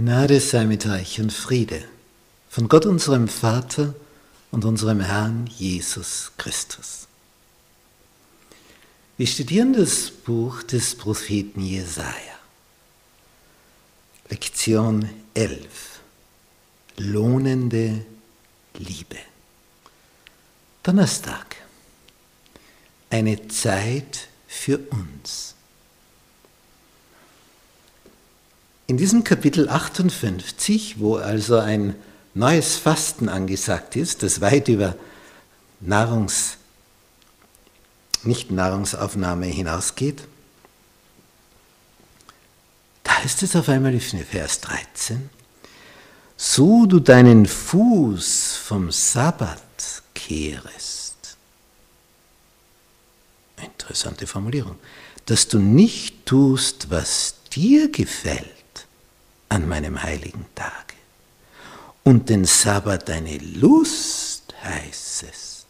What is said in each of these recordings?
Gnade sei mit euch und Friede von Gott unserem Vater und unserem Herrn Jesus Christus. Wir studieren das Buch des Propheten Jesaja. Lektion 11. Lohnende Liebe. Donnerstag. Eine Zeit für uns. In diesem Kapitel 58, wo also ein neues Fasten angesagt ist, das weit über Nahrungs, nicht Nahrungsaufnahme hinausgeht, da ist es auf einmal in Vers 13, so du deinen Fuß vom Sabbat kehrest. Interessante Formulierung. Dass du nicht tust, was dir gefällt an meinem heiligen Tage. Und den Sabbat deine Lust heißest.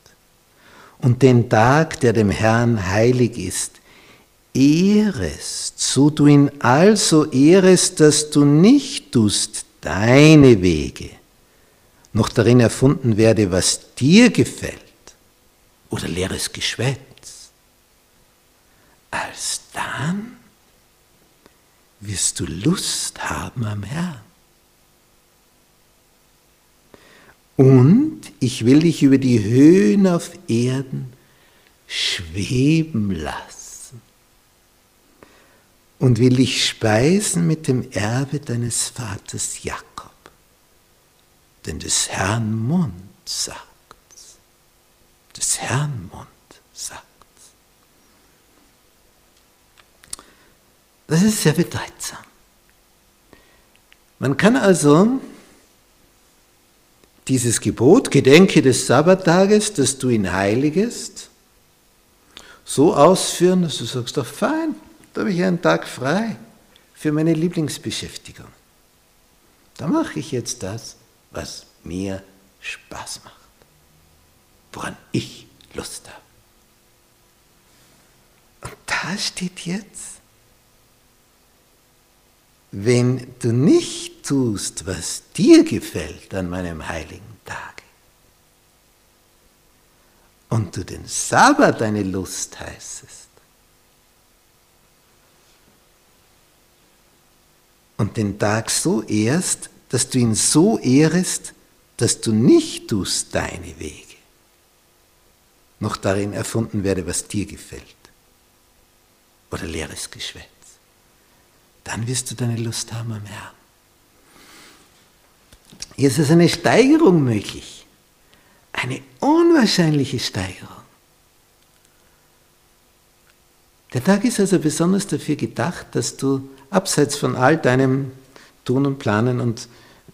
Und den Tag, der dem Herrn heilig ist, ehrest, so du ihn also ehrest, dass du nicht tust deine Wege, noch darin erfunden werde, was dir gefällt, oder leeres Geschwätz, alsdann wirst du Lust haben am Herrn. Und ich will dich über die Höhen auf Erden schweben lassen und will dich speisen mit dem Erbe deines Vaters Jakob. Denn des Herrn Mund sagt's. Des Herrn Mund Das ist sehr bedeutsam. Man kann also dieses Gebot, gedenke des Sabbattages, dass du ihn heiligest, so ausführen, dass du sagst, doch fein, da habe ich einen Tag frei für meine Lieblingsbeschäftigung. Da mache ich jetzt das, was mir Spaß macht, woran ich Lust habe. Und da steht jetzt, wenn du nicht tust, was dir gefällt an meinem heiligen Tage, und du den Sabbat deine Lust heißest, und den Tag so ehrst, dass du ihn so ehrest, dass du nicht tust deine Wege, noch darin erfunden werde, was dir gefällt, oder leeres Geschwätz dann wirst du deine Lust haben am Herrn. Jetzt ist eine Steigerung möglich. Eine unwahrscheinliche Steigerung. Der Tag ist also besonders dafür gedacht, dass du abseits von all deinem Tun und Planen und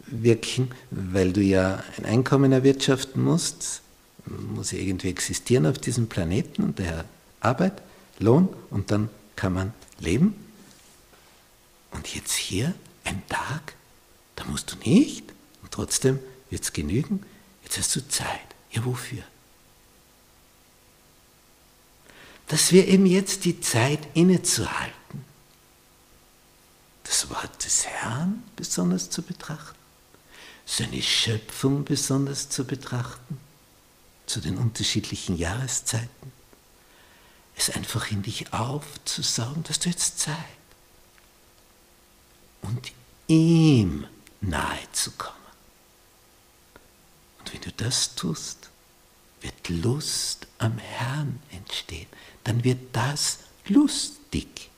Wirken, weil du ja ein Einkommen erwirtschaften musst, muss ja irgendwie existieren auf diesem Planeten und daher Arbeit, Lohn und dann kann man leben. Und jetzt hier ein Tag, da musst du nicht und trotzdem wird es genügen. Jetzt hast du Zeit. Ja, wofür? Dass wir eben jetzt die Zeit innezuhalten, das Wort des Herrn besonders zu betrachten, seine Schöpfung besonders zu betrachten, zu den unterschiedlichen Jahreszeiten, es einfach in dich aufzusaugen, dass du jetzt Zeit und ihm nahe zu kommen. Und wenn du das tust, wird Lust am Herrn entstehen. Dann wird das lustig.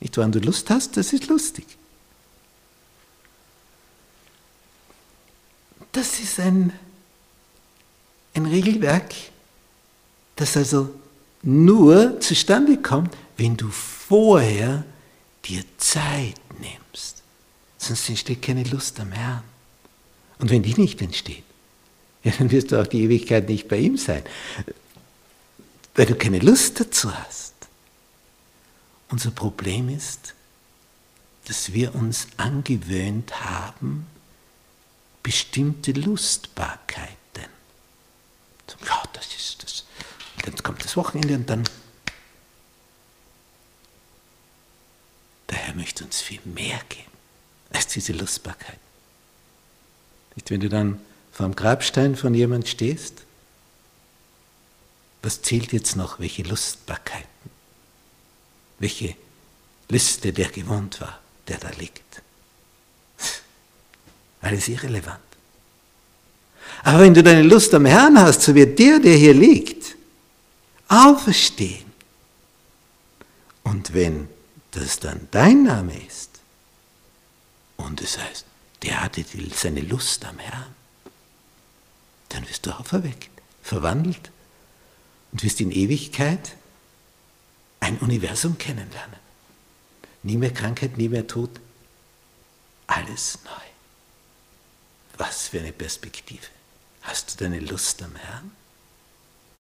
Nicht, wann du Lust hast, das ist lustig. Das ist ein, ein Regelwerk, das also nur zustande kommt, wenn du vorher dir Zeit nimmst. Sonst entsteht keine Lust am Herrn. Und wenn die nicht entsteht, ja, dann wirst du auch die Ewigkeit nicht bei ihm sein, weil du keine Lust dazu hast. Unser Problem ist, dass wir uns angewöhnt haben, bestimmte Lustbarkeiten. Ja, das ist das. Dann kommt das Wochenende und dann Der Herr möchte uns viel mehr geben. Als diese Lustbarkeit. Nicht, wenn du dann vor dem Grabstein von jemand stehst, was zählt jetzt noch, welche Lustbarkeiten, welche Liste der gewohnt war, der da liegt. Alles irrelevant. Aber wenn du deine Lust am Herrn hast, so wird der, der hier liegt, auferstehen. Und wenn das dann dein Name ist, und es heißt, der hatte seine Lust am Herrn, dann wirst du auferweckt, verwandelt und wirst in Ewigkeit ein Universum kennenlernen. Nie mehr Krankheit, nie mehr Tod, alles neu. Was für eine Perspektive. Hast du deine Lust am Herrn?